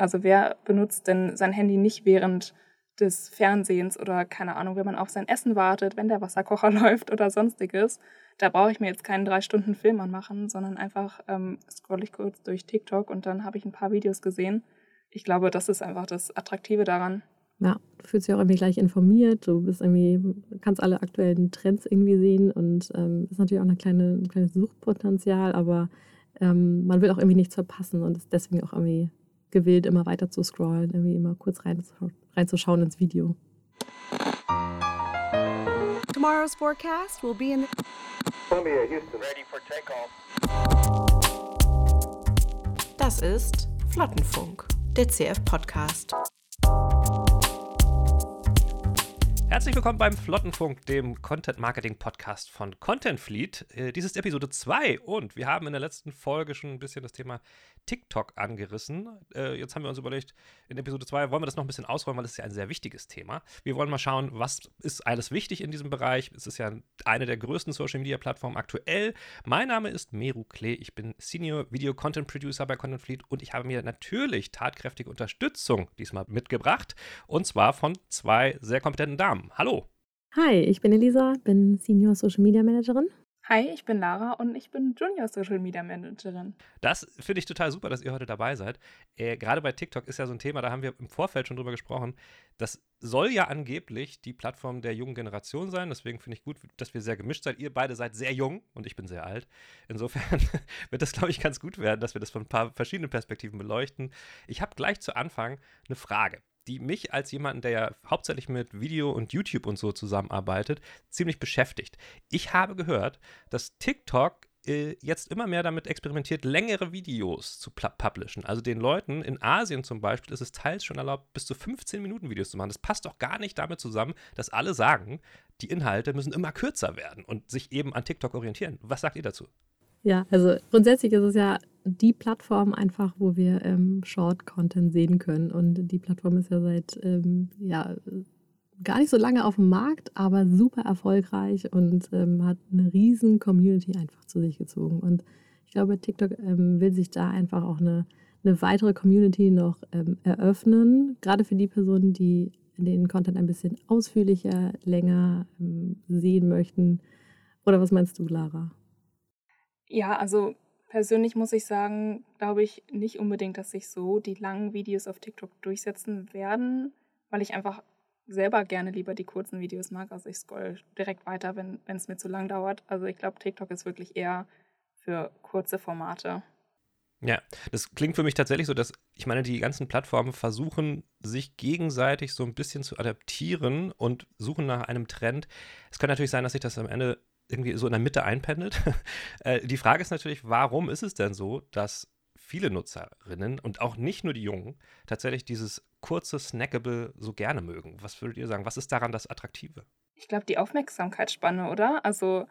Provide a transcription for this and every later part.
Also wer benutzt denn sein Handy nicht während des Fernsehens oder keine Ahnung, wenn man auf sein Essen wartet, wenn der Wasserkocher läuft oder sonstiges. Da brauche ich mir jetzt keinen drei Stunden Film anmachen, sondern einfach ähm, scroll ich kurz durch TikTok und dann habe ich ein paar Videos gesehen. Ich glaube, das ist einfach das Attraktive daran. Ja, du fühlst dich auch irgendwie gleich informiert, du bist irgendwie, kannst alle aktuellen Trends irgendwie sehen und ähm, ist natürlich auch eine kleine, ein kleines Suchpotenzial, aber ähm, man will auch irgendwie nichts verpassen und ist deswegen auch irgendwie gewillt, immer weiter zu scrollen, irgendwie immer kurz reinzuschauen, reinzuschauen ins Video. Tomorrow's forecast will be in Columbia, Houston. Ready for takeoff. Das ist Flottenfunk, der CF-Podcast. Herzlich willkommen beim Flottenfunk, dem Content Marketing Podcast von Content Fleet. Äh, dies ist Episode 2 und wir haben in der letzten Folge schon ein bisschen das Thema TikTok angerissen. Äh, jetzt haben wir uns überlegt, in Episode 2 wollen wir das noch ein bisschen ausräumen, weil das ist ja ein sehr wichtiges Thema. Wir wollen mal schauen, was ist alles wichtig in diesem Bereich. Es ist ja eine der größten Social Media Plattformen aktuell. Mein Name ist Meru Klee, ich bin Senior Video Content Producer bei Content Fleet und ich habe mir natürlich tatkräftige Unterstützung diesmal mitgebracht und zwar von zwei sehr kompetenten Damen. Hallo. Hi, ich bin Elisa, bin Senior Social Media Managerin Hi, ich bin Lara und ich bin Junior Social Media Managerin. Das finde ich total super, dass ihr heute dabei seid. Äh, Gerade bei TikTok ist ja so ein Thema, da haben wir im Vorfeld schon drüber gesprochen. Das soll ja angeblich die Plattform der jungen Generation sein. Deswegen finde ich gut, dass wir sehr gemischt seid. Ihr beide seid sehr jung und ich bin sehr alt. Insofern wird das, glaube ich, ganz gut werden, dass wir das von ein paar verschiedenen Perspektiven beleuchten. Ich habe gleich zu Anfang eine Frage die mich als jemanden, der ja hauptsächlich mit Video und YouTube und so zusammenarbeitet, ziemlich beschäftigt. Ich habe gehört, dass TikTok äh, jetzt immer mehr damit experimentiert, längere Videos zu publishen. Also den Leuten in Asien zum Beispiel ist es teils schon erlaubt, bis zu 15 Minuten Videos zu machen. Das passt doch gar nicht damit zusammen, dass alle sagen, die Inhalte müssen immer kürzer werden und sich eben an TikTok orientieren. Was sagt ihr dazu? Ja, also grundsätzlich ist es ja die Plattform einfach, wo wir ähm, Short-Content sehen können. Und die Plattform ist ja seit ähm, ja, gar nicht so lange auf dem Markt, aber super erfolgreich und ähm, hat eine riesen Community einfach zu sich gezogen. Und ich glaube, TikTok ähm, will sich da einfach auch eine, eine weitere Community noch ähm, eröffnen, gerade für die Personen, die den Content ein bisschen ausführlicher, länger ähm, sehen möchten. Oder was meinst du, Lara? Ja, also persönlich muss ich sagen, glaube ich nicht unbedingt, dass sich so die langen Videos auf TikTok durchsetzen werden, weil ich einfach selber gerne lieber die kurzen Videos mag. Also ich scroll direkt weiter, wenn es mir zu lang dauert. Also ich glaube, TikTok ist wirklich eher für kurze Formate. Ja, das klingt für mich tatsächlich so, dass ich meine, die ganzen Plattformen versuchen, sich gegenseitig so ein bisschen zu adaptieren und suchen nach einem Trend. Es kann natürlich sein, dass sich das am Ende irgendwie so in der Mitte einpendelt. Äh, die Frage ist natürlich, warum ist es denn so, dass viele Nutzerinnen und auch nicht nur die Jungen tatsächlich dieses kurze Snackable so gerne mögen? Was würdet ihr sagen? Was ist daran das Attraktive? Ich glaube, die Aufmerksamkeitsspanne, oder? Also,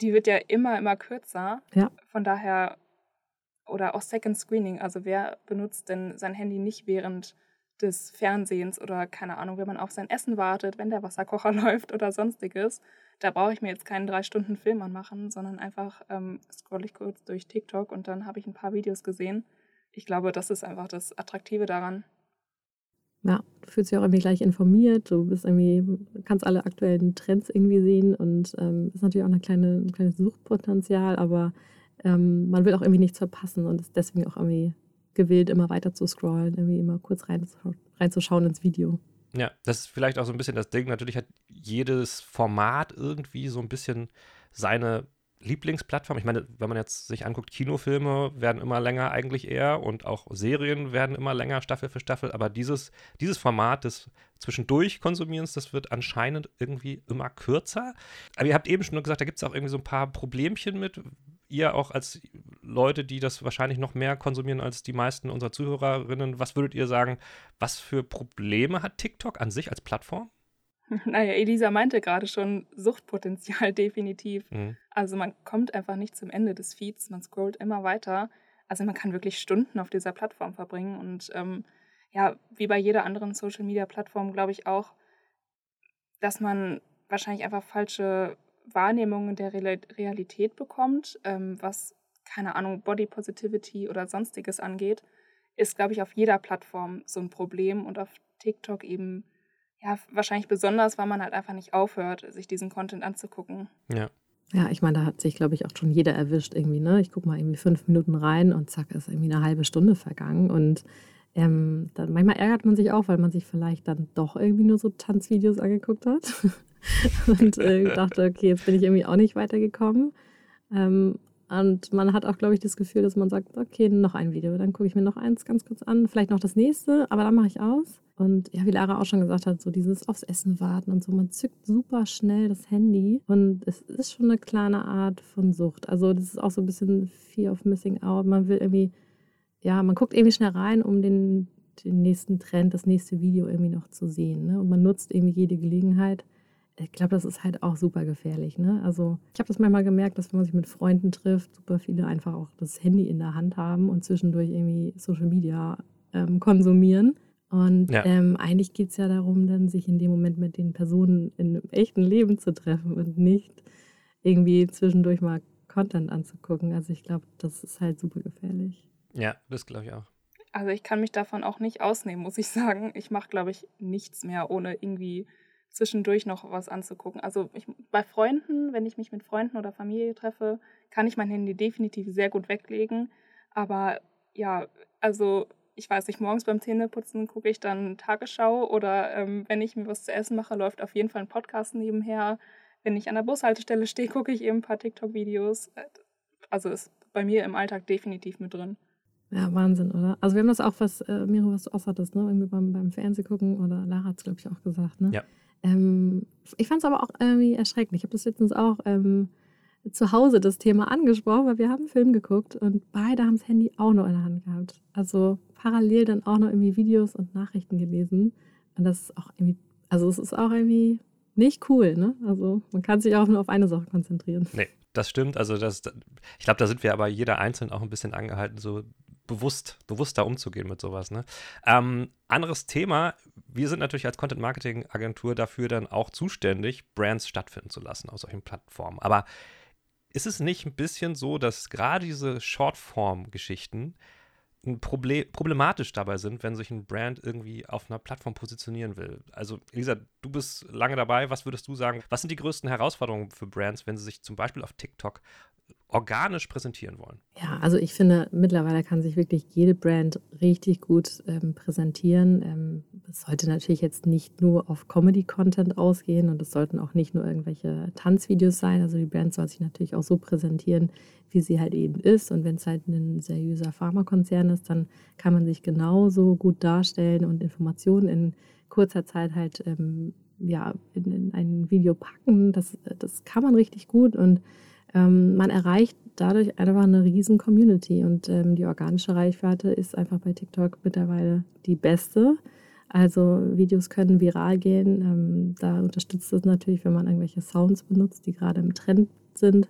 die wird ja immer, immer kürzer. Ja. Von daher, oder auch Second Screening. Also, wer benutzt denn sein Handy nicht während des Fernsehens oder keine Ahnung, wenn man auf sein Essen wartet, wenn der Wasserkocher läuft oder sonstiges? Da brauche ich mir jetzt keinen drei Stunden Film anmachen, sondern einfach ähm, scroll ich kurz durch TikTok und dann habe ich ein paar Videos gesehen. Ich glaube, das ist einfach das Attraktive daran. Ja, du fühlst dich auch irgendwie gleich informiert, du bist irgendwie, kannst alle aktuellen Trends irgendwie sehen und ähm, ist natürlich auch eine kleine, ein kleines Suchpotenzial, aber ähm, man will auch irgendwie nichts verpassen und ist deswegen auch irgendwie gewillt, immer weiter zu scrollen, irgendwie immer kurz reinzuschauen ins Video. Ja, das ist vielleicht auch so ein bisschen das Ding. Natürlich hat jedes Format irgendwie so ein bisschen seine Lieblingsplattform. Ich meine, wenn man jetzt sich anguckt, Kinofilme werden immer länger eigentlich eher und auch Serien werden immer länger Staffel für Staffel, aber dieses, dieses Format des zwischendurch Konsumierens, das wird anscheinend irgendwie immer kürzer. Aber ihr habt eben schon gesagt, da gibt es auch irgendwie so ein paar Problemchen mit ihr auch als Leute, die das wahrscheinlich noch mehr konsumieren als die meisten unserer Zuhörerinnen, was würdet ihr sagen, was für Probleme hat TikTok an sich als Plattform? Naja, Elisa meinte gerade schon Suchtpotenzial definitiv. Mhm. Also man kommt einfach nicht zum Ende des Feeds, man scrollt immer weiter. Also man kann wirklich Stunden auf dieser Plattform verbringen und ähm, ja, wie bei jeder anderen Social-Media-Plattform glaube ich auch, dass man wahrscheinlich einfach falsche Wahrnehmungen der Realität bekommt, ähm, was, keine Ahnung, Body Positivity oder sonstiges angeht. ist, glaube ich, auf jeder Plattform so ein Problem und auf TikTok eben ja wahrscheinlich besonders, weil man halt einfach nicht aufhört, sich diesen Content anzugucken. Ja. Ja, ich meine, da hat sich, glaube ich, auch schon jeder erwischt irgendwie, ne? Ich gucke mal irgendwie fünf Minuten rein und zack, ist irgendwie eine halbe Stunde vergangen. Und ähm, dann manchmal ärgert man sich auch, weil man sich vielleicht dann doch irgendwie nur so Tanzvideos angeguckt hat. und äh, dachte, okay, jetzt bin ich irgendwie auch nicht weitergekommen. Ähm, und man hat auch, glaube ich, das Gefühl, dass man sagt, okay, noch ein Video, dann gucke ich mir noch eins ganz kurz an, vielleicht noch das nächste, aber dann mache ich aus. Und ja, wie Lara auch schon gesagt hat, so dieses aufs Essen warten und so, man zückt super schnell das Handy und es ist schon eine kleine Art von Sucht. Also das ist auch so ein bisschen Fear of Missing Out. Man will irgendwie, ja, man guckt irgendwie schnell rein, um den, den nächsten Trend, das nächste Video irgendwie noch zu sehen. Ne? Und man nutzt irgendwie jede Gelegenheit ich glaube, das ist halt auch super gefährlich. Ne? Also ich habe das manchmal gemerkt, dass wenn man sich mit Freunden trifft, super viele einfach auch das Handy in der Hand haben und zwischendurch irgendwie Social Media ähm, konsumieren. Und ja. ähm, eigentlich geht es ja darum, dann sich in dem Moment mit den Personen in einem echten Leben zu treffen und nicht irgendwie zwischendurch mal Content anzugucken. Also ich glaube, das ist halt super gefährlich. Ja, das glaube ich auch. Also ich kann mich davon auch nicht ausnehmen, muss ich sagen. Ich mache, glaube ich, nichts mehr, ohne irgendwie zwischendurch noch was anzugucken. Also ich, bei Freunden, wenn ich mich mit Freunden oder Familie treffe, kann ich mein Handy definitiv sehr gut weglegen. Aber ja, also ich weiß nicht, morgens beim Zähneputzen gucke ich dann Tagesschau oder ähm, wenn ich mir was zu essen mache, läuft auf jeden Fall ein Podcast nebenher. Wenn ich an der Bushaltestelle stehe, gucke ich eben ein paar TikTok-Videos. Also ist bei mir im Alltag definitiv mit drin. Ja, Wahnsinn, oder? Also wir haben das auch, was, äh, Miro, was du auch hattest, ne? Irgendwie beim, beim Fernsehen gucken oder Lara hat es, glaube ich, auch gesagt, ne? Ja. Ähm, ich fand es aber auch irgendwie erschreckend. Ich habe das letztens auch ähm, zu Hause das Thema angesprochen, weil wir haben einen Film geguckt und beide haben das Handy auch noch in der Hand gehabt. Also parallel dann auch noch irgendwie Videos und Nachrichten gelesen. Und das ist auch irgendwie, also es ist auch irgendwie nicht cool, ne? Also man kann sich auch nur auf eine Sache konzentrieren. Nee, das stimmt. Also das, ich glaube, da sind wir aber jeder einzeln auch ein bisschen angehalten, so bewusst, bewusster umzugehen mit sowas. Ne? Ähm, anderes Thema, wir sind natürlich als Content-Marketing-Agentur dafür dann auch zuständig, Brands stattfinden zu lassen auf solchen Plattformen. Aber ist es nicht ein bisschen so, dass gerade diese Shortform-Geschichten Problem, problematisch dabei sind, wenn sich ein Brand irgendwie auf einer Plattform positionieren will. Also, Elisa, du bist lange dabei. Was würdest du sagen? Was sind die größten Herausforderungen für Brands, wenn sie sich zum Beispiel auf TikTok organisch präsentieren wollen. Ja, also ich finde, mittlerweile kann sich wirklich jede Brand richtig gut ähm, präsentieren. Ähm, es sollte natürlich jetzt nicht nur auf Comedy-Content ausgehen und es sollten auch nicht nur irgendwelche Tanzvideos sein. Also die Brand soll sich natürlich auch so präsentieren, wie sie halt eben ist. Und wenn es halt ein seriöser Pharmakonzern ist, dann kann man sich genauso gut darstellen und Informationen in kurzer Zeit halt ähm, ja, in, in ein Video packen. Das, das kann man richtig gut und ähm, man erreicht dadurch einfach eine riesen Community und ähm, die organische Reichweite ist einfach bei TikTok mittlerweile die beste. Also Videos können viral gehen. Ähm, da unterstützt es natürlich, wenn man irgendwelche Sounds benutzt, die gerade im Trend sind.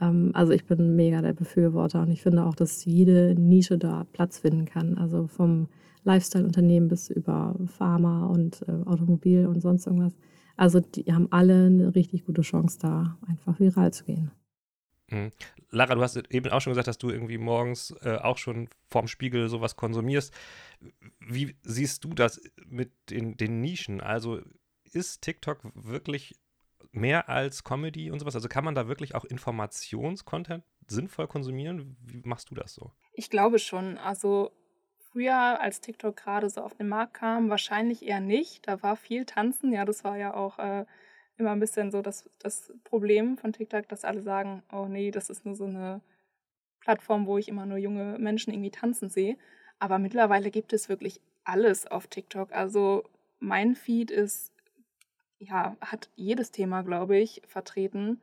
Ähm, also ich bin mega der Befürworter und ich finde auch, dass jede Nische da Platz finden kann. Also vom Lifestyle-Unternehmen bis über Pharma und äh, Automobil und sonst irgendwas. Also die haben alle eine richtig gute Chance, da einfach viral zu gehen. Mhm. Lara, du hast eben auch schon gesagt, dass du irgendwie morgens äh, auch schon vorm Spiegel sowas konsumierst. Wie siehst du das mit den, den Nischen? Also ist TikTok wirklich mehr als Comedy und sowas? Also kann man da wirklich auch Informationscontent sinnvoll konsumieren? Wie machst du das so? Ich glaube schon. Also früher, als TikTok gerade so auf den Markt kam, wahrscheinlich eher nicht. Da war viel Tanzen. Ja, das war ja auch äh, immer ein bisschen so das, das Problem von TikTok, dass alle sagen, oh nee, das ist nur so eine Plattform, wo ich immer nur junge Menschen irgendwie tanzen sehe. Aber mittlerweile gibt es wirklich alles auf TikTok. Also mein Feed ist, ja, hat jedes Thema, glaube ich, vertreten.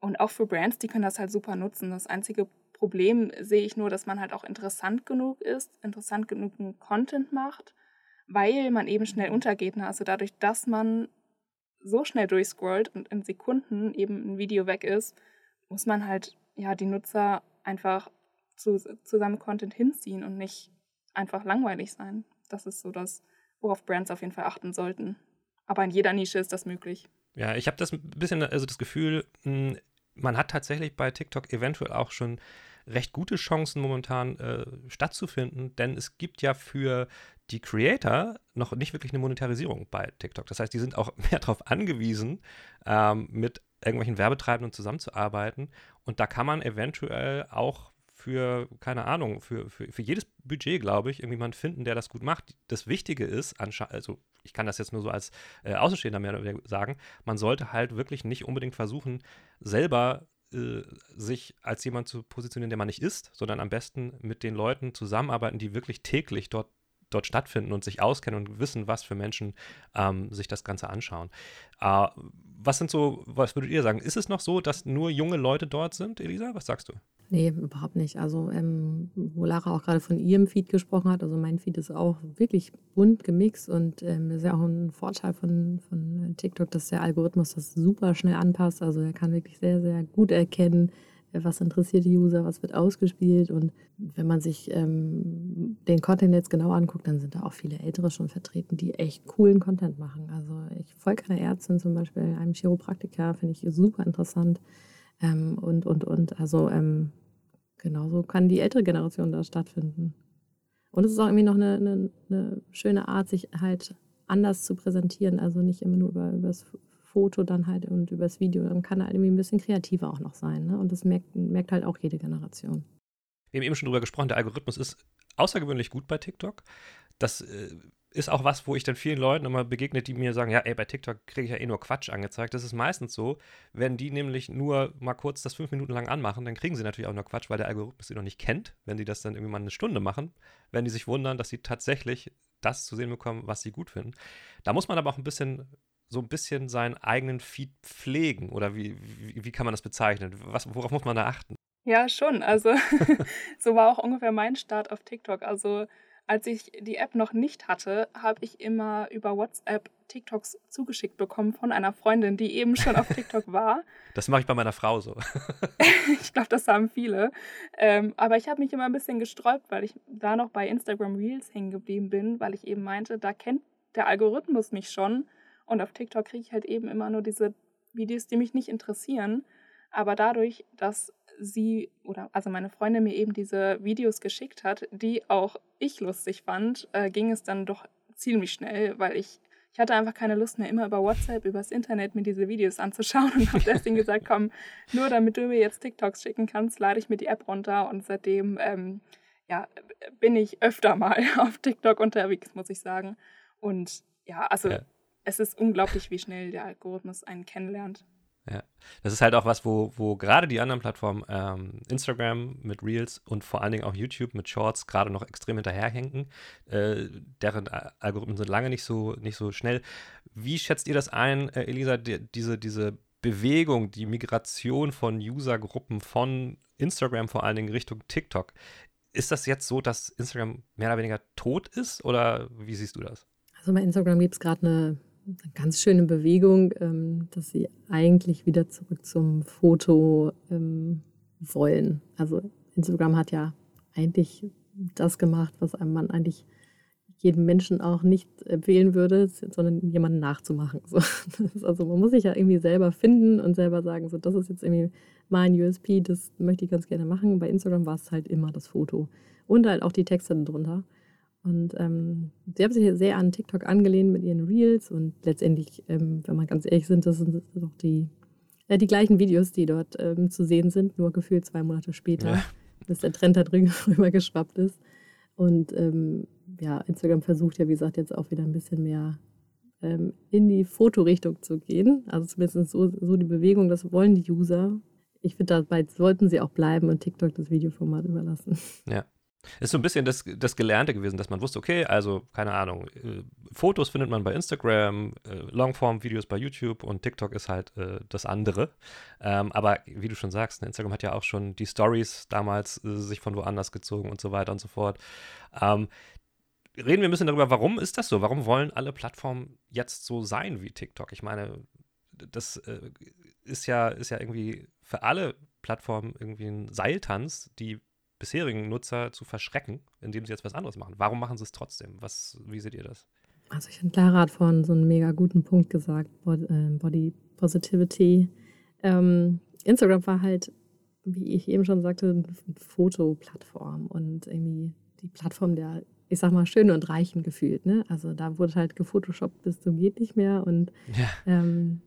Und auch für Brands, die können das halt super nutzen. Das einzige Problem sehe ich nur, dass man halt auch interessant genug ist, interessant genug Content macht, weil man eben schnell untergeht. Ne? Also dadurch, dass man so schnell durchscrollt und in Sekunden eben ein Video weg ist, muss man halt ja die Nutzer einfach zu, zu seinem Content hinziehen und nicht einfach langweilig sein. Das ist so das, worauf Brands auf jeden Fall achten sollten. Aber in jeder Nische ist das möglich. Ja, ich habe das ein bisschen, also das Gefühl, hm, man hat tatsächlich bei TikTok eventuell auch schon recht gute Chancen momentan äh, stattzufinden, denn es gibt ja für die Creator noch nicht wirklich eine Monetarisierung bei TikTok. Das heißt, die sind auch mehr darauf angewiesen, ähm, mit irgendwelchen Werbetreibenden zusammenzuarbeiten. Und da kann man eventuell auch für, keine Ahnung, für, für, für jedes Budget, glaube ich, irgendjemand finden, der das gut macht. Das Wichtige ist, also ich kann das jetzt nur so als äh, Außenstehender mehr oder weniger sagen, man sollte halt wirklich nicht unbedingt versuchen, selber äh, sich als jemand zu positionieren, der man nicht ist, sondern am besten mit den Leuten zusammenarbeiten, die wirklich täglich dort dort stattfinden und sich auskennen und wissen, was für Menschen ähm, sich das Ganze anschauen. Äh, was sind so, was würdet ihr sagen? Ist es noch so, dass nur junge Leute dort sind, Elisa? Was sagst du? Nee, überhaupt nicht. Also, ähm, wo Lara auch gerade von ihrem Feed gesprochen hat, also mein Feed ist auch wirklich bunt gemixt und ähm, ist ja auch ein Vorteil von, von TikTok, dass der Algorithmus das super schnell anpasst. Also, er kann wirklich sehr, sehr gut erkennen, was interessiert die User, was wird ausgespielt. Und wenn man sich ähm, den Content jetzt genau anguckt, dann sind da auch viele Ältere schon vertreten, die echt coolen Content machen. Also ich folge einer Ärztin zum Beispiel, einem Chiropraktiker, finde ich super interessant. Ähm, und, und, und. Also ähm, genauso kann die ältere Generation da stattfinden. Und es ist auch irgendwie noch eine, eine, eine schöne Art, sich halt anders zu präsentieren. Also nicht immer nur über, über das Foto dann halt und übers Video, dann kann er halt irgendwie ein bisschen kreativer auch noch sein. Ne? Und das merkt, merkt halt auch jede Generation. Wir haben eben schon drüber gesprochen, der Algorithmus ist außergewöhnlich gut bei TikTok. Das äh, ist auch was, wo ich dann vielen Leuten immer begegne, die mir sagen, ja, ey, bei TikTok kriege ich ja eh nur Quatsch angezeigt. Das ist meistens so, wenn die nämlich nur mal kurz das fünf Minuten lang anmachen, dann kriegen sie natürlich auch nur Quatsch, weil der Algorithmus sie noch nicht kennt. Wenn die das dann irgendwie mal eine Stunde machen, werden die sich wundern, dass sie tatsächlich das zu sehen bekommen, was sie gut finden. Da muss man aber auch ein bisschen so ein bisschen seinen eigenen Feed pflegen? Oder wie, wie, wie kann man das bezeichnen? Was, worauf muss man da achten? Ja, schon. Also so war auch ungefähr mein Start auf TikTok. Also als ich die App noch nicht hatte, habe ich immer über WhatsApp TikToks zugeschickt bekommen von einer Freundin, die eben schon auf TikTok war. Das mache ich bei meiner Frau so. ich glaube, das haben viele. Ähm, aber ich habe mich immer ein bisschen gesträubt, weil ich da noch bei Instagram Reels hängen geblieben bin, weil ich eben meinte, da kennt der Algorithmus mich schon und auf TikTok kriege ich halt eben immer nur diese Videos, die mich nicht interessieren. Aber dadurch, dass sie oder also meine Freundin mir eben diese Videos geschickt hat, die auch ich lustig fand, äh, ging es dann doch ziemlich schnell, weil ich ich hatte einfach keine Lust mehr, immer über WhatsApp, übers Internet mir diese Videos anzuschauen und habe deswegen gesagt, komm, nur damit du mir jetzt TikToks schicken kannst, lade ich mir die App runter und seitdem ähm, ja, bin ich öfter mal auf TikTok unterwegs, muss ich sagen. Und ja, also ja es ist unglaublich, wie schnell der Algorithmus einen kennenlernt. Ja, das ist halt auch was, wo, wo gerade die anderen Plattformen, ähm, Instagram mit Reels und vor allen Dingen auch YouTube mit Shorts gerade noch extrem hinterherhinken. Äh, deren Algorithmen sind lange nicht so, nicht so schnell. Wie schätzt ihr das ein, äh, Elisa, die, diese, diese Bewegung, die Migration von Usergruppen von Instagram vor allen Dingen Richtung TikTok? Ist das jetzt so, dass Instagram mehr oder weniger tot ist oder wie siehst du das? Also bei Instagram gibt es gerade eine eine ganz schöne Bewegung, ähm, dass sie eigentlich wieder zurück zum Foto ähm, wollen. Also Instagram hat ja eigentlich das gemacht, was einem man eigentlich jedem Menschen auch nicht empfehlen würde, sondern jemanden nachzumachen. So. also man muss sich ja irgendwie selber finden und selber sagen, so das ist jetzt irgendwie mein USP, das möchte ich ganz gerne machen. Bei Instagram war es halt immer das Foto und halt auch die Texte darunter. Und ähm, sie haben sich sehr an TikTok angelehnt mit ihren Reels und letztendlich, ähm, wenn man ganz ehrlich sind, das sind doch die, äh, die gleichen Videos, die dort ähm, zu sehen sind, nur gefühlt zwei Monate später, ja. bis der Trend da drüber geschwappt ist. Und ähm, ja, Instagram versucht ja, wie gesagt, jetzt auch wieder ein bisschen mehr ähm, in die Fotorichtung zu gehen. Also zumindest so, so die Bewegung, das wollen die User. Ich finde, dabei sollten sie auch bleiben und TikTok das Videoformat überlassen. Ja, ist so ein bisschen das, das Gelernte gewesen, dass man wusste, okay, also keine Ahnung, äh, Fotos findet man bei Instagram, äh, Longform-Videos bei YouTube und TikTok ist halt äh, das andere. Ähm, aber wie du schon sagst, ne, Instagram hat ja auch schon die Stories damals äh, sich von woanders gezogen und so weiter und so fort. Ähm, reden wir ein bisschen darüber, warum ist das so? Warum wollen alle Plattformen jetzt so sein wie TikTok? Ich meine, das äh, ist ja, ist ja irgendwie für alle Plattformen irgendwie ein Seiltanz, die bisherigen Nutzer zu verschrecken, indem sie jetzt was anderes machen. Warum machen sie es trotzdem? Was, wie seht ihr das? Also ich finde, Clara hat vorhin so einen mega guten Punkt gesagt, Body, äh, Body Positivity. Ähm, Instagram war halt wie ich eben schon sagte, eine Fotoplattform und irgendwie die Plattform der, ich sag mal, schön und reichen gefühlt. Ne? Also da wurde halt gefotoshoppt bis zum geht nicht mehr und ja. ähm,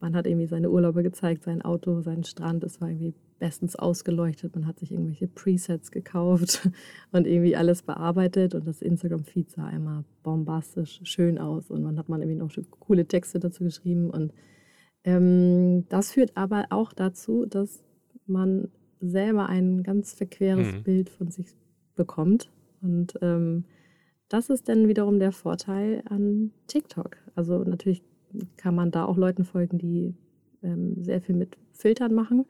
man hat irgendwie seine Urlaube gezeigt, sein Auto, seinen Strand. Es war irgendwie bestens ausgeleuchtet. Man hat sich irgendwelche Presets gekauft und irgendwie alles bearbeitet. Und das Instagram-Feed sah immer bombastisch schön aus. Und man hat man irgendwie noch coole Texte dazu geschrieben. Und ähm, das führt aber auch dazu, dass man selber ein ganz verqueres mhm. Bild von sich bekommt. Und ähm, das ist dann wiederum der Vorteil an TikTok. Also natürlich kann man da auch Leuten folgen, die ähm, sehr viel mit Filtern machen.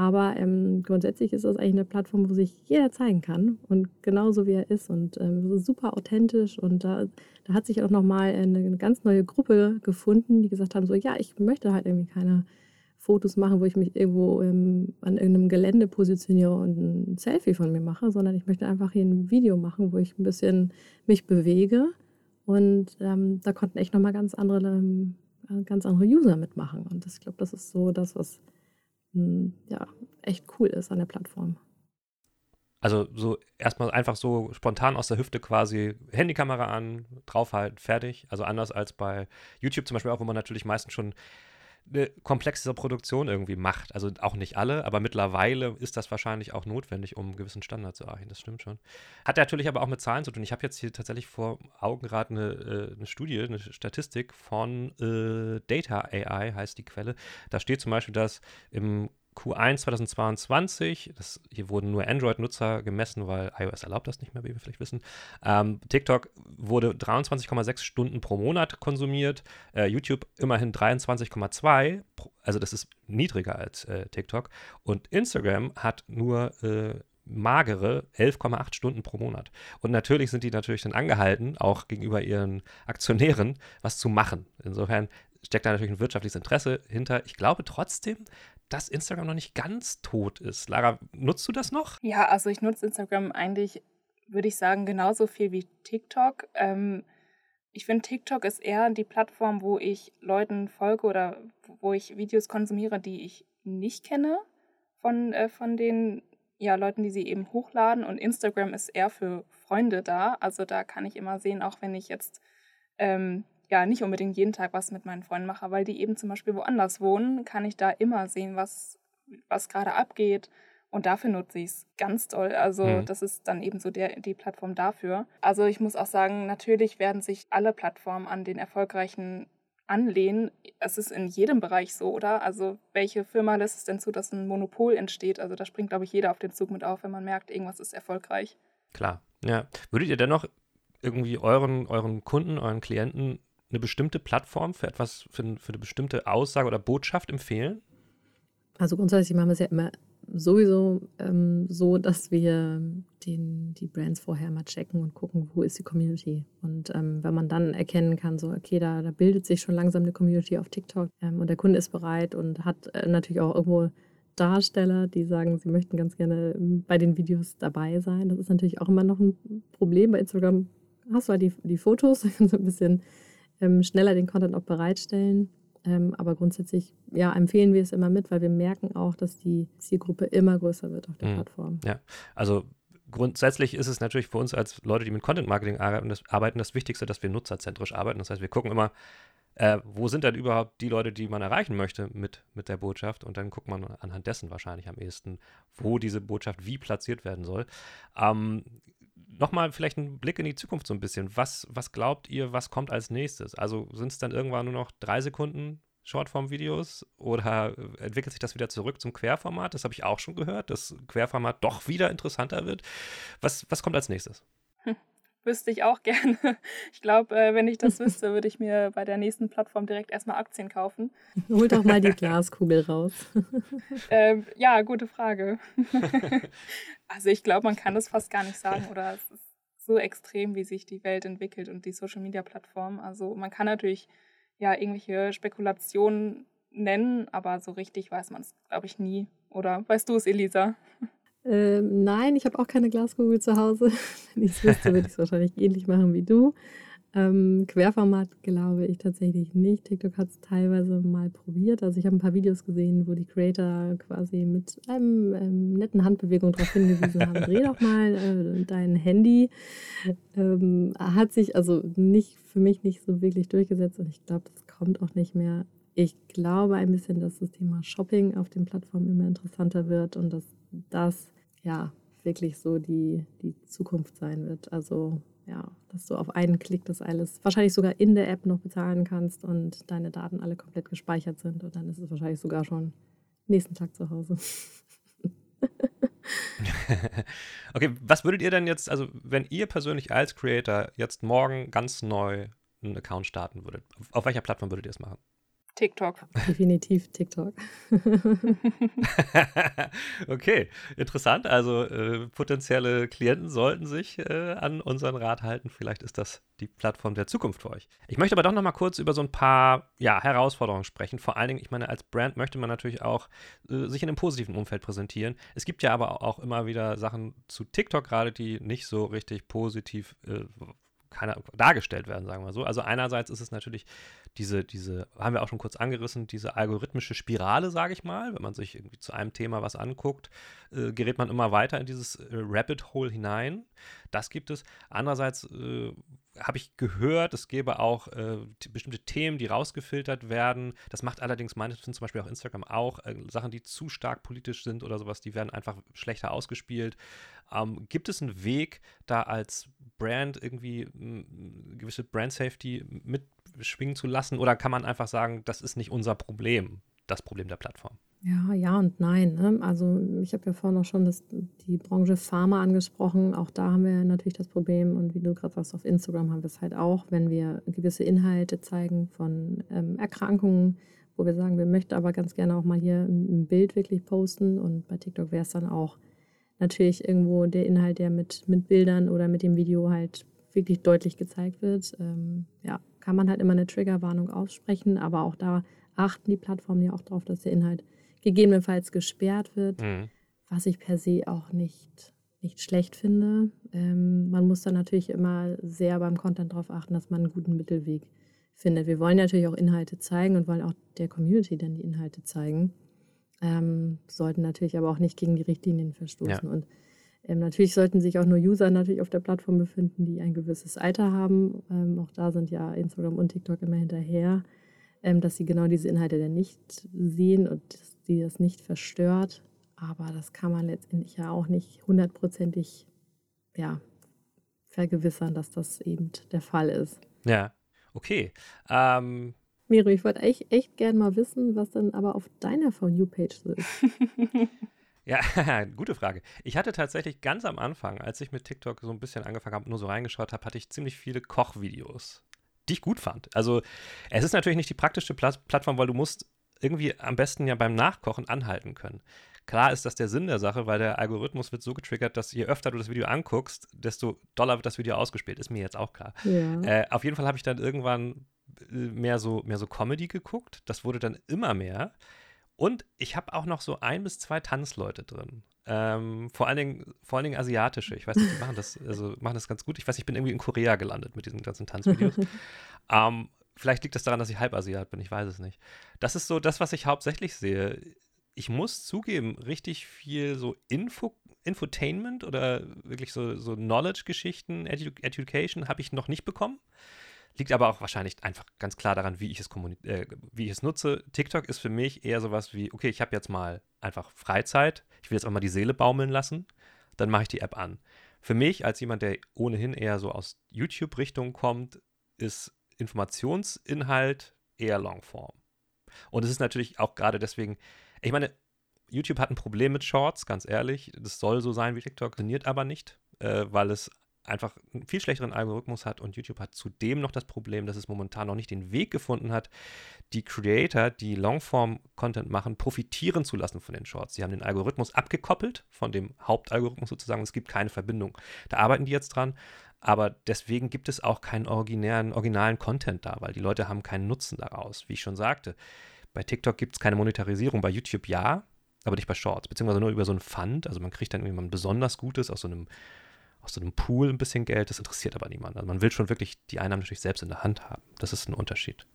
Aber ähm, grundsätzlich ist das eigentlich eine Plattform, wo sich jeder zeigen kann und genauso wie er ist und ähm, super authentisch. Und da, da hat sich auch nochmal eine ganz neue Gruppe gefunden, die gesagt haben: so, ja, ich möchte halt irgendwie keine Fotos machen, wo ich mich irgendwo ähm, an irgendeinem Gelände positioniere und ein Selfie von mir mache, sondern ich möchte einfach hier ein Video machen, wo ich ein bisschen mich bewege und ähm, da konnten echt nochmal ganz andere, ähm, ganz andere User mitmachen. Und das, ich glaube, das ist so das, was ja, echt cool ist an der Plattform. Also so erstmal einfach so spontan aus der Hüfte quasi Handykamera an, draufhalten, fertig. Also anders als bei YouTube zum Beispiel auch, wo man natürlich meistens schon eine komplexere Produktion irgendwie macht. Also auch nicht alle, aber mittlerweile ist das wahrscheinlich auch notwendig, um einen gewissen Standard zu erreichen. Das stimmt schon. Hat natürlich aber auch mit Zahlen zu tun. Ich habe jetzt hier tatsächlich vor Augen gerade eine, äh, eine, Studie, eine Statistik von äh, Data AI, heißt die Quelle. Da steht zum Beispiel, dass im Q1 2022, das, hier wurden nur Android-Nutzer gemessen, weil iOS erlaubt das nicht mehr, wie wir vielleicht wissen. Ähm, TikTok wurde 23,6 Stunden pro Monat konsumiert, äh, YouTube immerhin 23,2, also das ist niedriger als äh, TikTok. Und Instagram hat nur äh, magere 11,8 Stunden pro Monat. Und natürlich sind die natürlich dann angehalten, auch gegenüber ihren Aktionären was zu machen. Insofern steckt da natürlich ein wirtschaftliches Interesse hinter. Ich glaube trotzdem, dass Instagram noch nicht ganz tot ist. Lara, nutzt du das noch? Ja, also ich nutze Instagram eigentlich, würde ich sagen, genauso viel wie TikTok. Ähm, ich finde, TikTok ist eher die Plattform, wo ich Leuten folge oder wo ich Videos konsumiere, die ich nicht kenne von, äh, von den ja, Leuten, die sie eben hochladen. Und Instagram ist eher für Freunde da. Also da kann ich immer sehen, auch wenn ich jetzt ähm, ja nicht unbedingt jeden Tag was mit meinen Freunden mache, weil die eben zum Beispiel woanders wohnen, kann ich da immer sehen, was, was gerade abgeht. Und dafür nutze ich es ganz toll. Also mhm. das ist dann eben so der, die Plattform dafür. Also ich muss auch sagen, natürlich werden sich alle Plattformen an den erfolgreichen anlehnen. Es ist in jedem Bereich so, oder? Also welche Firma lässt es denn zu, dass ein Monopol entsteht? Also da springt, glaube ich, jeder auf den Zug mit auf, wenn man merkt, irgendwas ist erfolgreich. Klar, ja. Würdet ihr dennoch irgendwie euren, euren Kunden, euren Klienten eine bestimmte Plattform für etwas, für, für eine bestimmte Aussage oder Botschaft empfehlen? Also grundsätzlich machen wir es ja immer sowieso ähm, so, dass wir den, die Brands vorher mal checken und gucken, wo ist die Community. Und ähm, wenn man dann erkennen kann, so, okay, da, da bildet sich schon langsam eine Community auf TikTok ähm, und der Kunde ist bereit und hat äh, natürlich auch irgendwo Darsteller, die sagen, sie möchten ganz gerne ähm, bei den Videos dabei sein. Das ist natürlich auch immer noch ein Problem. Bei Instagram hast du halt die, die Fotos, so ein bisschen ähm, schneller den Content auch bereitstellen. Ähm, aber grundsätzlich ja, empfehlen wir es immer mit, weil wir merken auch, dass die Zielgruppe immer größer wird auf der mhm. Plattform. Ja, also grundsätzlich ist es natürlich für uns als Leute, die mit Content Marketing arbeiten das, arbeiten, das Wichtigste, dass wir nutzerzentrisch arbeiten. Das heißt, wir gucken immer, äh, wo sind denn überhaupt die Leute, die man erreichen möchte mit, mit der Botschaft? Und dann guckt man anhand dessen wahrscheinlich am ehesten, wo diese Botschaft wie platziert werden soll. Ähm, nochmal vielleicht ein Blick in die Zukunft so ein bisschen. Was, was glaubt ihr, was kommt als nächstes? Also sind es dann irgendwann nur noch drei Sekunden Shortform-Videos oder entwickelt sich das wieder zurück zum Querformat? Das habe ich auch schon gehört, dass Querformat doch wieder interessanter wird. Was, was kommt als nächstes? Hm, wüsste ich auch gerne. Ich glaube, äh, wenn ich das wüsste, würde ich mir bei der nächsten Plattform direkt erstmal Aktien kaufen. Hol doch mal die Glaskugel raus. ähm, ja, gute Frage. Also ich glaube, man kann das fast gar nicht sagen oder es ist so extrem, wie sich die Welt entwickelt und die Social-Media-Plattform. Also man kann natürlich ja irgendwelche Spekulationen nennen, aber so richtig weiß man es, glaube ich, nie. Oder weißt du es, Elisa? Ähm, nein, ich habe auch keine Glaskugel zu Hause. Wenn ich es wüsste, würde ich es wahrscheinlich ähnlich machen wie du. Ähm, Querformat glaube ich tatsächlich nicht. TikTok hat es teilweise mal probiert. Also ich habe ein paar Videos gesehen, wo die Creator quasi mit einem ähm, netten Handbewegung darauf hingewiesen haben, dreh doch mal äh, dein Handy. Ähm, hat sich also nicht für mich nicht so wirklich durchgesetzt und ich glaube, das kommt auch nicht mehr. Ich glaube ein bisschen, dass das Thema Shopping auf den Plattformen immer interessanter wird und dass das ja wirklich so die, die Zukunft sein wird. Also ja, dass du auf einen Klick das alles wahrscheinlich sogar in der App noch bezahlen kannst und deine Daten alle komplett gespeichert sind und dann ist es wahrscheinlich sogar schon nächsten Tag zu Hause. okay, was würdet ihr denn jetzt, also wenn ihr persönlich als Creator jetzt morgen ganz neu einen Account starten würdet, auf welcher Plattform würdet ihr es machen? TikTok. Definitiv TikTok. okay, interessant. Also äh, potenzielle Klienten sollten sich äh, an unseren Rat halten. Vielleicht ist das die Plattform der Zukunft für euch. Ich möchte aber doch noch mal kurz über so ein paar ja, Herausforderungen sprechen. Vor allen Dingen, ich meine, als Brand möchte man natürlich auch äh, sich in einem positiven Umfeld präsentieren. Es gibt ja aber auch immer wieder Sachen zu TikTok gerade, die nicht so richtig positiv äh, keine, dargestellt werden, sagen wir so. Also einerseits ist es natürlich diese, diese, haben wir auch schon kurz angerissen, diese algorithmische Spirale, sage ich mal. Wenn man sich irgendwie zu einem Thema was anguckt, äh, gerät man immer weiter in dieses äh, Rabbit Hole hinein. Das gibt es. Andererseits äh, habe ich gehört, es gäbe auch äh, bestimmte Themen, die rausgefiltert werden. Das macht allerdings meines zum Beispiel auch Instagram auch. Äh, Sachen, die zu stark politisch sind oder sowas, die werden einfach schlechter ausgespielt. Ähm, gibt es einen Weg, da als Brand irgendwie m, gewisse Brand Safety mitschwingen zu lassen? Oder kann man einfach sagen, das ist nicht unser Problem, das Problem der Plattform? Ja, ja und nein. Ne? Also ich habe ja vorhin auch schon das, die Branche Pharma angesprochen. Auch da haben wir natürlich das Problem. Und wie du gerade sagst, auf Instagram haben wir es halt auch, wenn wir gewisse Inhalte zeigen von ähm, Erkrankungen, wo wir sagen, wir möchten aber ganz gerne auch mal hier ein Bild wirklich posten. Und bei TikTok wäre es dann auch natürlich irgendwo der Inhalt, der mit, mit Bildern oder mit dem Video halt wirklich deutlich gezeigt wird. Ähm, ja, kann man halt immer eine Triggerwarnung aussprechen, aber auch da achten die Plattformen ja auch darauf, dass der Inhalt gegebenenfalls gesperrt wird, mhm. was ich per se auch nicht, nicht schlecht finde. Ähm, man muss dann natürlich immer sehr beim Content darauf achten, dass man einen guten Mittelweg findet. Wir wollen natürlich auch Inhalte zeigen und wollen auch der Community dann die Inhalte zeigen, ähm, sollten natürlich aber auch nicht gegen die Richtlinien verstoßen. Ja. Und ähm, natürlich sollten sich auch nur User natürlich auf der Plattform befinden, die ein gewisses Alter haben. Ähm, auch da sind ja Instagram und TikTok immer hinterher, ähm, dass sie genau diese Inhalte dann nicht sehen und die das nicht verstört. Aber das kann man letztendlich ja auch nicht hundertprozentig ja, vergewissern, dass das eben der Fall ist. Ja, okay. Ähm, Miro, ich wollte echt, echt gern mal wissen, was dann aber auf deiner For You-Page so ist. Ja, gute Frage. Ich hatte tatsächlich ganz am Anfang, als ich mit TikTok so ein bisschen angefangen habe, nur so reingeschaut habe, hatte ich ziemlich viele Kochvideos, die ich gut fand. Also es ist natürlich nicht die praktische Plattform, weil du musst irgendwie am besten ja beim Nachkochen anhalten können. Klar ist das der Sinn der Sache, weil der Algorithmus wird so getriggert, dass je öfter du das Video anguckst, desto doller wird das Video ausgespielt. Ist mir jetzt auch klar. Ja. Äh, auf jeden Fall habe ich dann irgendwann äh, mehr so, mehr so Comedy geguckt. Das wurde dann immer mehr. Und ich habe auch noch so ein bis zwei Tanzleute drin. Ähm, vor, allen Dingen, vor allen Dingen asiatische. Ich weiß nicht, die machen das, also machen das ganz gut. Ich weiß, ich bin irgendwie in Korea gelandet mit diesen ganzen Tanzvideos. ähm, Vielleicht liegt das daran, dass ich Halbasiat bin, ich weiß es nicht. Das ist so das, was ich hauptsächlich sehe. Ich muss zugeben, richtig viel so Info, Infotainment oder wirklich so, so Knowledge-Geschichten, Edu Education habe ich noch nicht bekommen. Liegt aber auch wahrscheinlich einfach ganz klar daran, wie ich es, äh, wie ich es nutze. TikTok ist für mich eher sowas wie, okay, ich habe jetzt mal einfach Freizeit, ich will jetzt auch mal die Seele baumeln lassen, dann mache ich die App an. Für mich als jemand, der ohnehin eher so aus YouTube-Richtung kommt, ist Informationsinhalt eher Longform. Und es ist natürlich auch gerade deswegen, ich meine, YouTube hat ein Problem mit Shorts, ganz ehrlich. Das soll so sein wie TikTok, funktioniert aber nicht, äh, weil es einfach einen viel schlechteren Algorithmus hat und YouTube hat zudem noch das Problem, dass es momentan noch nicht den Weg gefunden hat, die Creator, die Longform-Content machen, profitieren zu lassen von den Shorts. Sie haben den Algorithmus abgekoppelt von dem Hauptalgorithmus sozusagen. Es gibt keine Verbindung. Da arbeiten die jetzt dran, aber deswegen gibt es auch keinen originären, originalen Content da, weil die Leute haben keinen Nutzen daraus. Wie ich schon sagte, bei TikTok gibt es keine Monetarisierung, bei YouTube ja, aber nicht bei Shorts, beziehungsweise nur über so ein Fund. Also man kriegt dann irgendwann besonders Gutes aus so einem aus so einem Pool ein bisschen Geld. Das interessiert aber niemanden. Also man will schon wirklich die Einnahmen natürlich selbst in der Hand haben. Das ist ein Unterschied.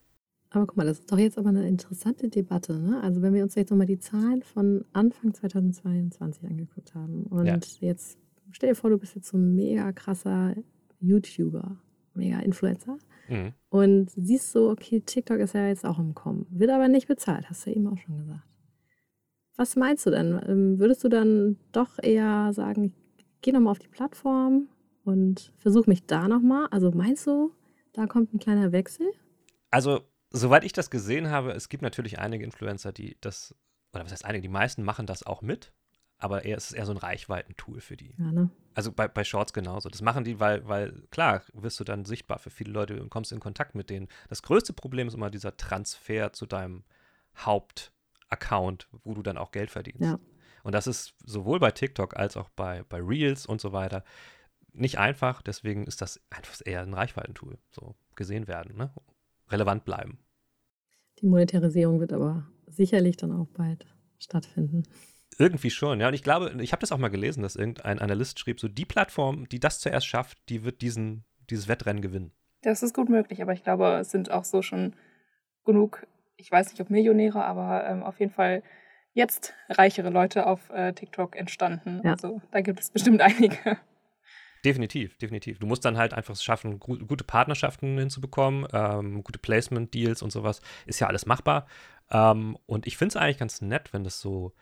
Aber guck mal, das ist doch jetzt aber eine interessante Debatte. Ne? Also wenn wir uns jetzt nochmal die Zahlen von Anfang 2022 angeguckt haben und ja. jetzt stell dir vor, du bist jetzt so ein mega krasser YouTuber, mega Influencer mhm. und siehst so, okay, TikTok ist ja jetzt auch im Kommen, wird aber nicht bezahlt, hast du ja eben auch schon gesagt. Was meinst du denn? Ähm, würdest du dann doch eher sagen, ich geh nochmal auf die Plattform und versuch mich da nochmal? Also meinst du, da kommt ein kleiner Wechsel? Also soweit ich das gesehen habe, es gibt natürlich einige Influencer, die das, oder was heißt einige, die meisten machen das auch mit, aber eher, es ist eher so ein Reichweitentool für die. Ja, ne? Also bei, bei Shorts genauso. Das machen die, weil, weil, klar, wirst du dann sichtbar für viele Leute und kommst in Kontakt mit denen. Das größte Problem ist immer dieser Transfer zu deinem Hauptaccount, wo du dann auch Geld verdienst. Ja. Und das ist sowohl bei TikTok als auch bei, bei Reels und so weiter nicht einfach. Deswegen ist das einfach eher ein Reichweitentool. So gesehen werden, ne? relevant bleiben. Die Monetarisierung wird aber sicherlich dann auch bald stattfinden. Irgendwie schon, ja. Und ich glaube, ich habe das auch mal gelesen, dass irgendein Analyst schrieb, so die Plattform, die das zuerst schafft, die wird diesen, dieses Wettrennen gewinnen. Das ist gut möglich, aber ich glaube, es sind auch so schon genug, ich weiß nicht, ob Millionäre, aber ähm, auf jeden Fall jetzt reichere Leute auf äh, TikTok entstanden. Ja. Also da gibt es bestimmt einige. Definitiv, definitiv. Du musst dann halt einfach es schaffen, gu gute Partnerschaften hinzubekommen, ähm, gute Placement-Deals und sowas. Ist ja alles machbar. Ähm, und ich finde es eigentlich ganz nett, wenn das so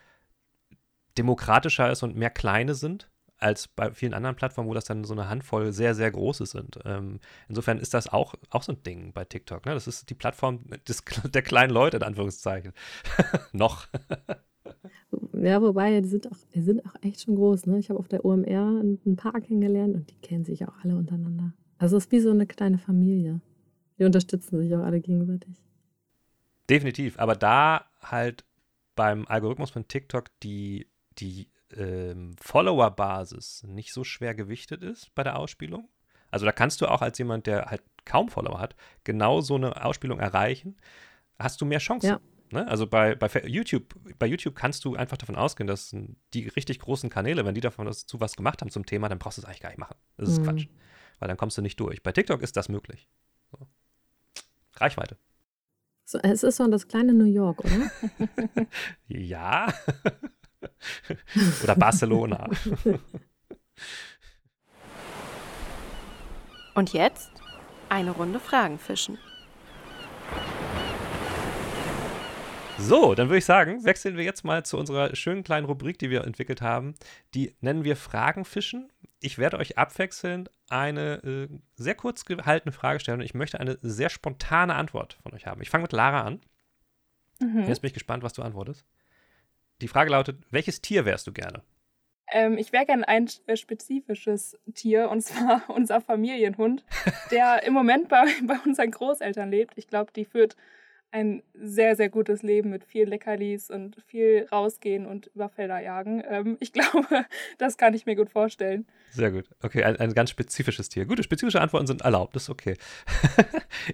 demokratischer ist und mehr kleine sind als bei vielen anderen Plattformen, wo das dann so eine Handvoll sehr, sehr große sind. Ähm, insofern ist das auch, auch so ein Ding bei TikTok. Ne? Das ist die Plattform des, der kleinen Leute, in Anführungszeichen. Noch. Ja, wobei, die sind auch, die sind auch echt schon groß. Ne? Ich habe auf der OMR ein paar kennengelernt und die kennen sich auch alle untereinander. Also es ist wie so eine kleine Familie. Die unterstützen sich auch alle gegenseitig. Definitiv, aber da halt beim Algorithmus von TikTok die, die ähm, Follower-Basis nicht so schwer gewichtet ist bei der Ausspielung. Also da kannst du auch als jemand, der halt kaum Follower hat, genau so eine Ausspielung erreichen, hast du mehr Chancen. Ja. Ne? Also bei, bei YouTube, bei YouTube kannst du einfach davon ausgehen, dass die richtig großen Kanäle, wenn die davon zu was gemacht haben zum Thema, dann brauchst du es eigentlich gar nicht machen. Das ist mhm. Quatsch. Weil dann kommst du nicht durch. Bei TikTok ist das möglich. So. Reichweite. So, es ist so das kleine New York, oder? ja. oder Barcelona. Und jetzt eine Runde Fragen fischen. So, dann würde ich sagen, wechseln wir jetzt mal zu unserer schönen kleinen Rubrik, die wir entwickelt haben. Die nennen wir Fragen fischen. Ich werde euch abwechselnd eine äh, sehr kurz gehaltene Frage stellen und ich möchte eine sehr spontane Antwort von euch haben. Ich fange mit Lara an. Mhm. Jetzt bin ich gespannt, was du antwortest. Die Frage lautet: Welches Tier wärst du gerne? Ähm, ich wäre gerne ein äh, spezifisches Tier und zwar unser Familienhund, der im Moment bei, bei unseren Großeltern lebt. Ich glaube, die führt ein sehr, sehr gutes Leben mit viel Leckerlis und viel rausgehen und über Felder jagen. Ähm, ich glaube, das kann ich mir gut vorstellen. Sehr gut. Okay, ein, ein ganz spezifisches Tier. Gute, spezifische Antworten sind erlaubt, das ist okay.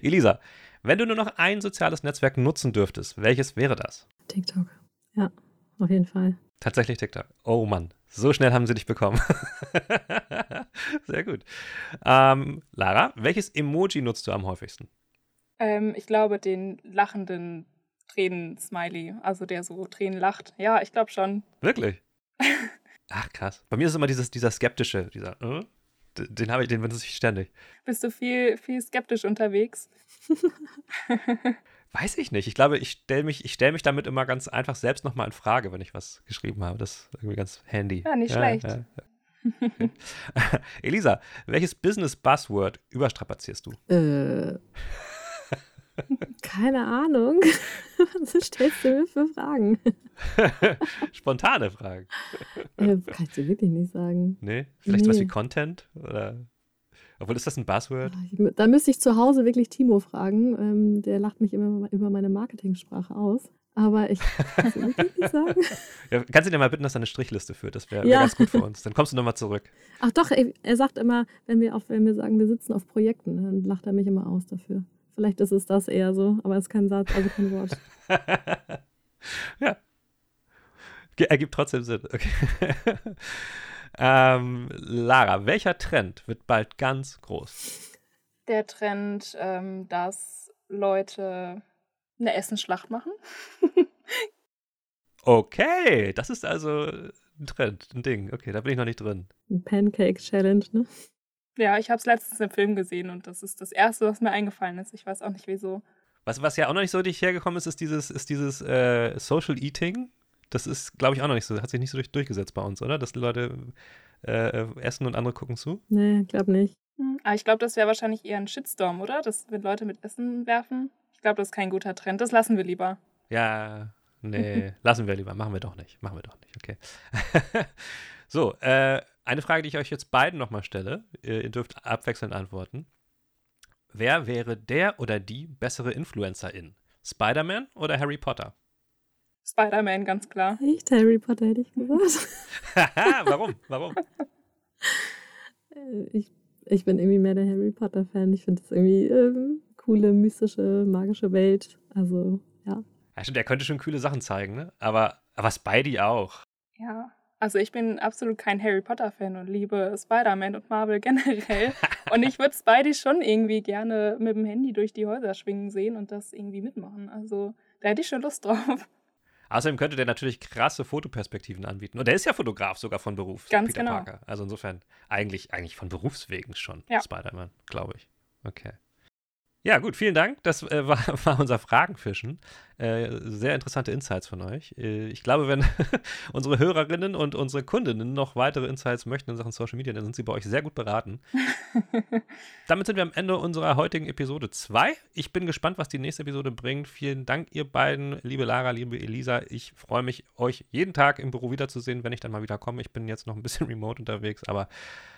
Elisa, wenn du nur noch ein soziales Netzwerk nutzen dürftest, welches wäre das? TikTok. Ja, auf jeden Fall. Tatsächlich TikTok. Oh Mann, so schnell haben sie dich bekommen. Sehr gut. Ähm, Lara, welches Emoji nutzt du am häufigsten? Ähm, ich glaube, den lachenden Tränen-Smiley, also der so Tränen lacht. Ja, ich glaube schon. Wirklich? Ach, krass. Bei mir ist es immer dieses, dieser skeptische, dieser, äh? den habe ich, den benutze ich ständig. Bist du viel, viel skeptisch unterwegs? Weiß ich nicht. Ich glaube, ich stelle mich, stell mich damit immer ganz einfach selbst nochmal in Frage, wenn ich was geschrieben habe. Das ist irgendwie ganz handy. Ja, nicht ja, schlecht. Ja, ja. Elisa, welches Business-Buzzword überstrapazierst du? Äh. Keine Ahnung. Was stellst du mir für Fragen? Spontane Fragen. Äh, kann ich dir wirklich nicht sagen. Nee? Vielleicht nee. was wie Content? Oder obwohl, ist das ein Buzzword? Da müsste ich zu Hause wirklich Timo fragen. Ähm, der lacht mich immer über meine Marketingsprache aus. Aber ich kann es wirklich nicht sagen. Ja, kannst du dir mal bitten, dass er eine Strichliste führt? Das wäre wär ja. ganz gut für uns. Dann kommst du nochmal zurück. Ach doch, er sagt immer, wenn wir, auf, wenn wir sagen, wir sitzen auf Projekten, dann lacht er mich immer aus dafür. Vielleicht ist es das eher so, aber es ist kein Satz, also kein Wort. ja. Ergibt trotzdem Sinn. Okay. Ähm, Lara, welcher Trend wird bald ganz groß? Der Trend, ähm, dass Leute eine Essensschlacht machen. okay, das ist also ein Trend, ein Ding. Okay, da bin ich noch nicht drin. Ein Pancake-Challenge, ne? Ja, ich habe es letztens im Film gesehen und das ist das Erste, was mir eingefallen ist. Ich weiß auch nicht wieso. Was, was ja auch noch nicht so richtig hergekommen ist, ist dieses, ist dieses äh, Social Eating. Das ist, glaube ich, auch noch nicht so, hat sich nicht so durch, durchgesetzt bei uns, oder? Dass die Leute äh, essen und andere gucken zu? Nee, glaube nicht. Hm, aber ich glaube, das wäre wahrscheinlich eher ein Shitstorm, oder? Dass wenn Leute mit Essen werfen. Ich glaube, das ist kein guter Trend. Das lassen wir lieber. Ja, nee, lassen wir lieber. Machen wir doch nicht. Machen wir doch nicht. Okay. so, äh, eine Frage, die ich euch jetzt beiden nochmal stelle. Ihr dürft abwechselnd antworten. Wer wäre der oder die bessere Influencerin? Spider-Man oder Harry Potter? Spider-Man, ganz klar. Echt Harry Potter, hätte ich gesagt. Warum? Warum? Äh, ich, ich bin irgendwie mehr der Harry Potter-Fan. Ich finde das irgendwie ähm, coole, mystische, magische Welt. Also, ja. Ja, stimmt, er könnte schon coole Sachen zeigen, ne? Aber, aber Spidey auch. Ja, also ich bin absolut kein Harry Potter-Fan und liebe Spider-Man und Marvel generell. und ich würde Spidey schon irgendwie gerne mit dem Handy durch die Häuser schwingen sehen und das irgendwie mitmachen. Also da hätte ich schon Lust drauf. Außerdem könnte der natürlich krasse Fotoperspektiven anbieten. Und der ist ja Fotograf sogar von Beruf, Ganz Peter genau. Parker. Also insofern eigentlich, eigentlich von Berufswegen schon Ja. Spider-Man, glaube ich. Okay. Ja, gut, vielen Dank. Das äh, war, war unser Fragenfischen. Äh, sehr interessante Insights von euch. Äh, ich glaube, wenn unsere Hörerinnen und unsere Kundinnen noch weitere Insights möchten in Sachen Social Media, dann sind sie bei euch sehr gut beraten. Damit sind wir am Ende unserer heutigen Episode 2. Ich bin gespannt, was die nächste Episode bringt. Vielen Dank, ihr beiden, liebe Lara, liebe Elisa. Ich freue mich, euch jeden Tag im Büro wiederzusehen, wenn ich dann mal wieder komme. Ich bin jetzt noch ein bisschen remote unterwegs, aber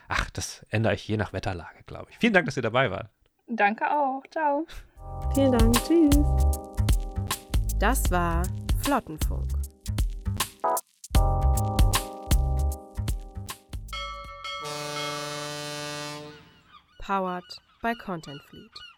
ach, das ändere ich je nach Wetterlage, glaube ich. Vielen Dank, dass ihr dabei wart. Danke auch. Ciao. Vielen Dank. Tschüss. Das war Flottenfunk. Powered by Content Fleet.